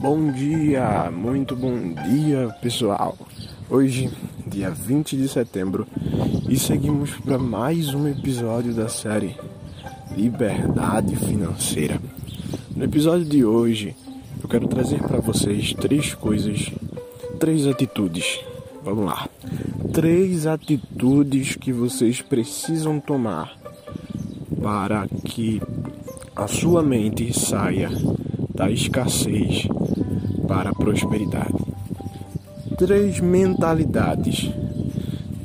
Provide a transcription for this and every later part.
Bom dia, muito bom dia pessoal. Hoje, dia 20 de setembro, e seguimos para mais um episódio da série Liberdade Financeira. No episódio de hoje, eu quero trazer para vocês três coisas, três atitudes. Vamos lá. Três atitudes que vocês precisam tomar para que a sua mente saia da escassez para a prosperidade. Três mentalidades,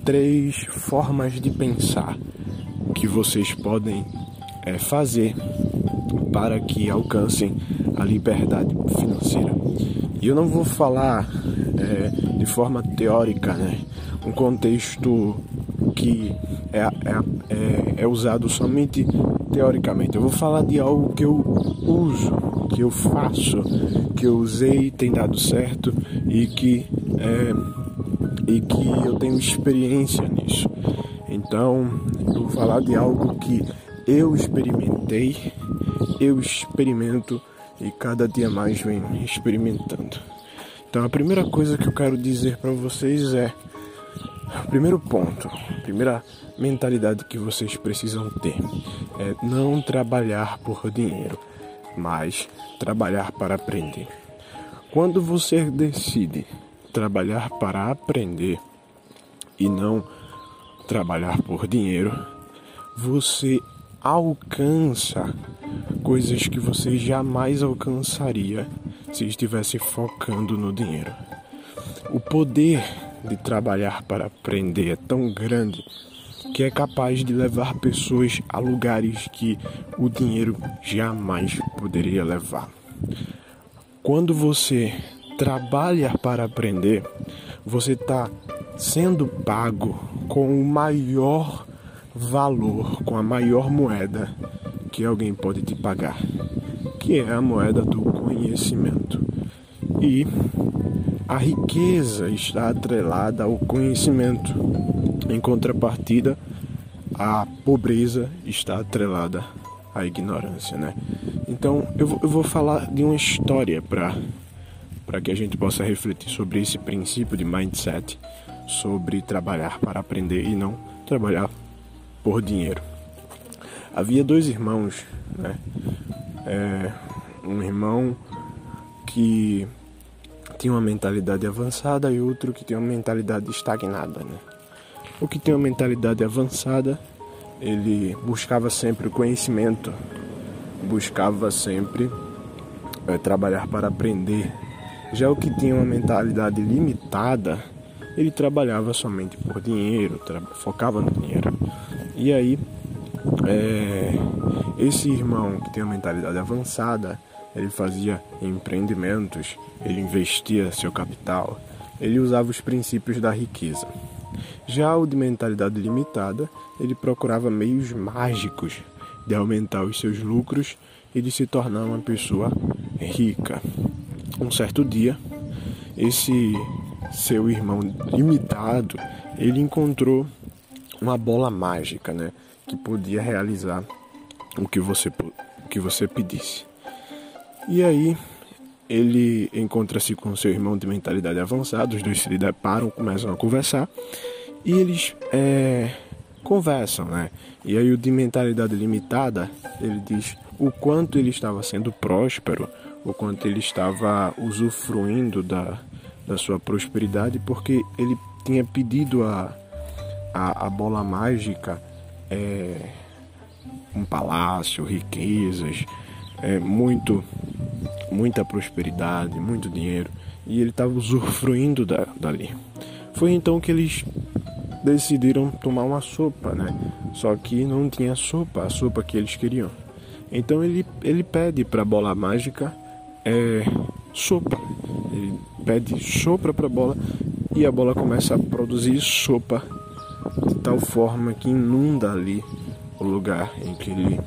três formas de pensar que vocês podem é, fazer para que alcancem a liberdade financeira. E eu não vou falar é, de forma teórica, né? Um contexto que é, é, é, é usado somente teoricamente. Eu vou falar de algo que eu uso, que eu faço, que eu usei, tem dado certo e que é, e que eu tenho experiência nisso. Então, eu vou falar de algo que eu experimentei, eu experimento e cada dia mais venho experimentando. Então, a primeira coisa que eu quero dizer para vocês é Primeiro ponto, primeira mentalidade que vocês precisam ter é não trabalhar por dinheiro, mas trabalhar para aprender. Quando você decide trabalhar para aprender e não trabalhar por dinheiro, você alcança coisas que você jamais alcançaria se estivesse focando no dinheiro. O poder de trabalhar para aprender é tão grande que é capaz de levar pessoas a lugares que o dinheiro jamais poderia levar. Quando você trabalha para aprender, você está sendo pago com o maior valor, com a maior moeda que alguém pode te pagar, que é a moeda do conhecimento. E a riqueza está atrelada ao conhecimento. Em contrapartida, a pobreza está atrelada à ignorância, né? Então, eu, eu vou falar de uma história para para que a gente possa refletir sobre esse princípio de mindset, sobre trabalhar para aprender e não trabalhar por dinheiro. Havia dois irmãos, né? É, um irmão que tinha uma mentalidade avançada e outro que tinha uma mentalidade estagnada, né? O que tem uma mentalidade avançada, ele buscava sempre o conhecimento, buscava sempre é, trabalhar para aprender. Já o que tinha uma mentalidade limitada, ele trabalhava somente por dinheiro, focava no dinheiro. E aí, é, esse irmão que tem uma mentalidade avançada, ele fazia empreendimentos, ele investia seu capital, ele usava os princípios da riqueza. Já o de mentalidade limitada, ele procurava meios mágicos de aumentar os seus lucros e de se tornar uma pessoa rica. Um certo dia, esse seu irmão limitado, ele encontrou uma bola mágica, né, que podia realizar o que você o que você pedisse. E aí ele encontra-se com seu irmão de mentalidade avançada, os dois se deparam, começam a conversar e eles é, conversam, né? E aí o de mentalidade limitada, ele diz o quanto ele estava sendo próspero, o quanto ele estava usufruindo da, da sua prosperidade, porque ele tinha pedido a, a, a bola mágica é, um palácio, riquezas, é, muito muita prosperidade, muito dinheiro, e ele estava usufruindo da, dali. Foi então que eles decidiram tomar uma sopa, né? Só que não tinha sopa, a sopa que eles queriam. Então ele, ele pede para a bola mágica é, sopa. Ele pede sopa para a bola e a bola começa a produzir sopa de tal forma que inunda ali o lugar em que ele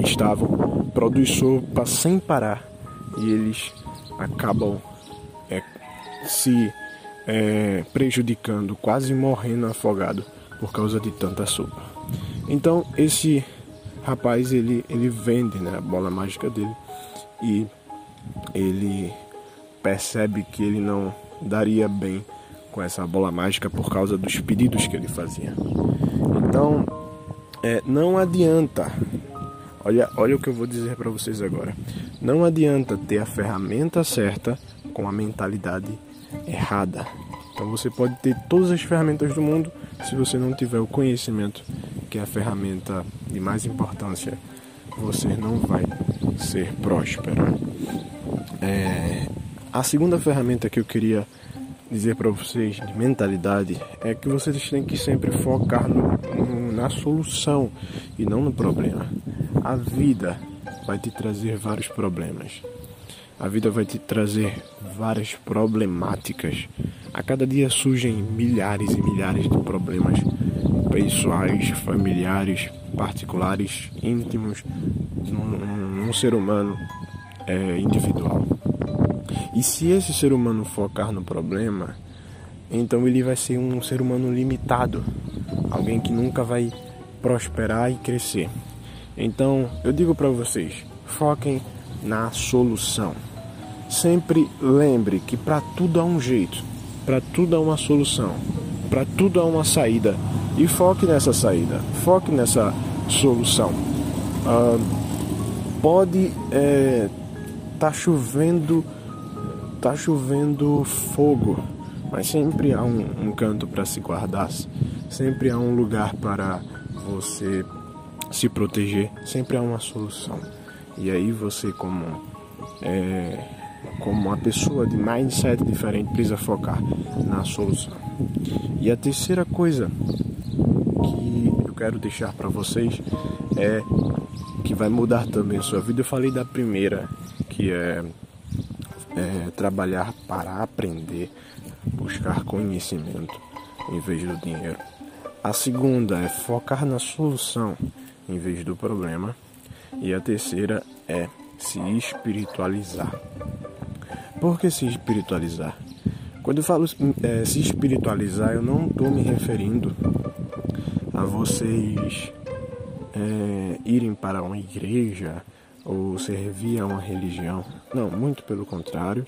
estava. Produz sopa sem parar e eles acabam é, se é, prejudicando, quase morrendo afogado por causa de tanta sopa. Então esse rapaz ele, ele vende né, a bola mágica dele e ele percebe que ele não daria bem com essa bola mágica por causa dos pedidos que ele fazia. Então, é, não adianta. Olha, olha o que eu vou dizer para vocês agora. Não adianta ter a ferramenta certa com a mentalidade errada. Então você pode ter todas as ferramentas do mundo, se você não tiver o conhecimento, que é a ferramenta de mais importância, você não vai ser próspero. É, a segunda ferramenta que eu queria dizer para vocês de mentalidade é que vocês têm que sempre focar no, no, na solução e não no problema. A vida vai te trazer vários problemas. A vida vai te trazer várias problemáticas. A cada dia surgem milhares e milhares de problemas pessoais, familiares, particulares, íntimos, num, num ser humano é, individual. E se esse ser humano focar no problema, então ele vai ser um ser humano limitado, alguém que nunca vai prosperar e crescer. Então, eu digo para vocês, foquem na solução. Sempre lembre que para tudo há um jeito, para tudo há uma solução, para tudo há uma saída. E foque nessa saída, foque nessa solução. Uh, pode é, tá chovendo tá chovendo fogo, mas sempre há um, um canto para se guardar, sempre há um lugar para você se proteger, sempre há uma solução. E aí você como é, como uma pessoa de mindset diferente precisa focar na solução. E a terceira coisa que eu quero deixar para vocês é que vai mudar também a sua vida. Eu falei da primeira, que é é, trabalhar para aprender, buscar conhecimento em vez do dinheiro. A segunda é focar na solução em vez do problema. E a terceira é se espiritualizar. Por que se espiritualizar? Quando eu falo é, se espiritualizar, eu não estou me referindo a vocês é, irem para uma igreja ou servir a uma religião. Não, muito pelo contrário.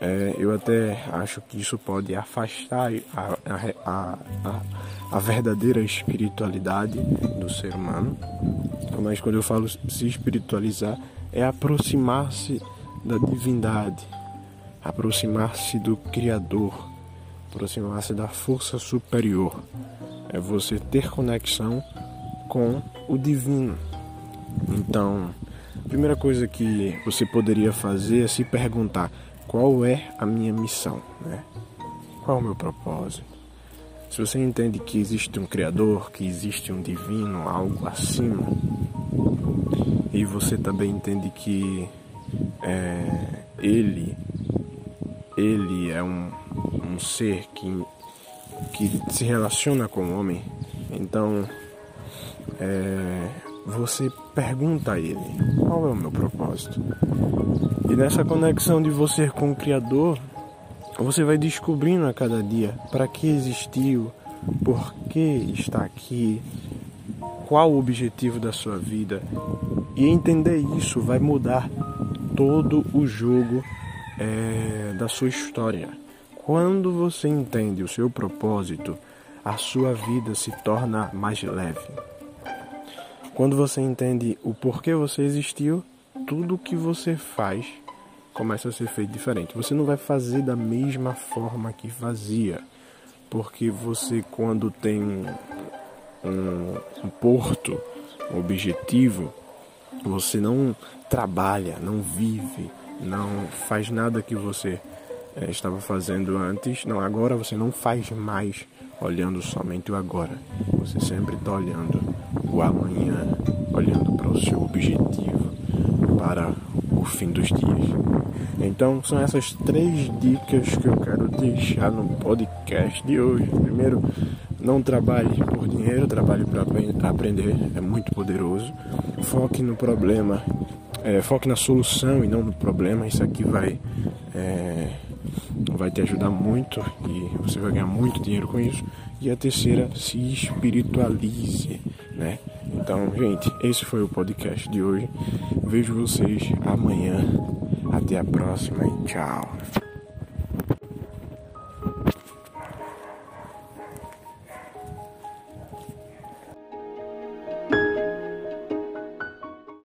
É, eu até acho que isso pode afastar a, a, a, a, verdadeira espiritualidade do ser humano. Mas quando eu falo se espiritualizar, é aproximar-se da divindade, aproximar-se do Criador, aproximar-se da força superior. É você ter conexão com o divino. Então, a primeira coisa que você poderia fazer é se perguntar qual é a minha missão, né? Qual é o meu propósito? Se você entende que existe um Criador, que existe um divino, algo acima, e você também entende que é, ele, ele é um, um ser que, que se relaciona com o homem, então é, você pergunta a ele: qual é o meu propósito? E nessa conexão de você com o Criador, você vai descobrindo a cada dia para que existiu, por que está aqui, qual o objetivo da sua vida. E entender isso vai mudar todo o jogo é, da sua história. Quando você entende o seu propósito, a sua vida se torna mais leve. Quando você entende o porquê você existiu, tudo que você faz começa a ser feito diferente. Você não vai fazer da mesma forma que fazia, porque você, quando tem um, um porto, um objetivo, você não trabalha, não vive, não faz nada que você é, estava fazendo antes. Não, agora você não faz mais olhando somente o agora. Você sempre está olhando o amanhã, olhando para o seu objetivo, para o fim dos dias. Então, são essas três dicas que eu quero deixar no podcast de hoje. Primeiro, não trabalhe por dinheiro, trabalhe para aprender, é muito poderoso. Foque no problema, é, foque na solução e não no problema. Isso aqui vai, é, vai te ajudar muito e você vai ganhar muito dinheiro com isso. E a terceira, se espiritualize né? Então, gente, esse foi o podcast de hoje. Vejo vocês amanhã. Até a próxima e tchau.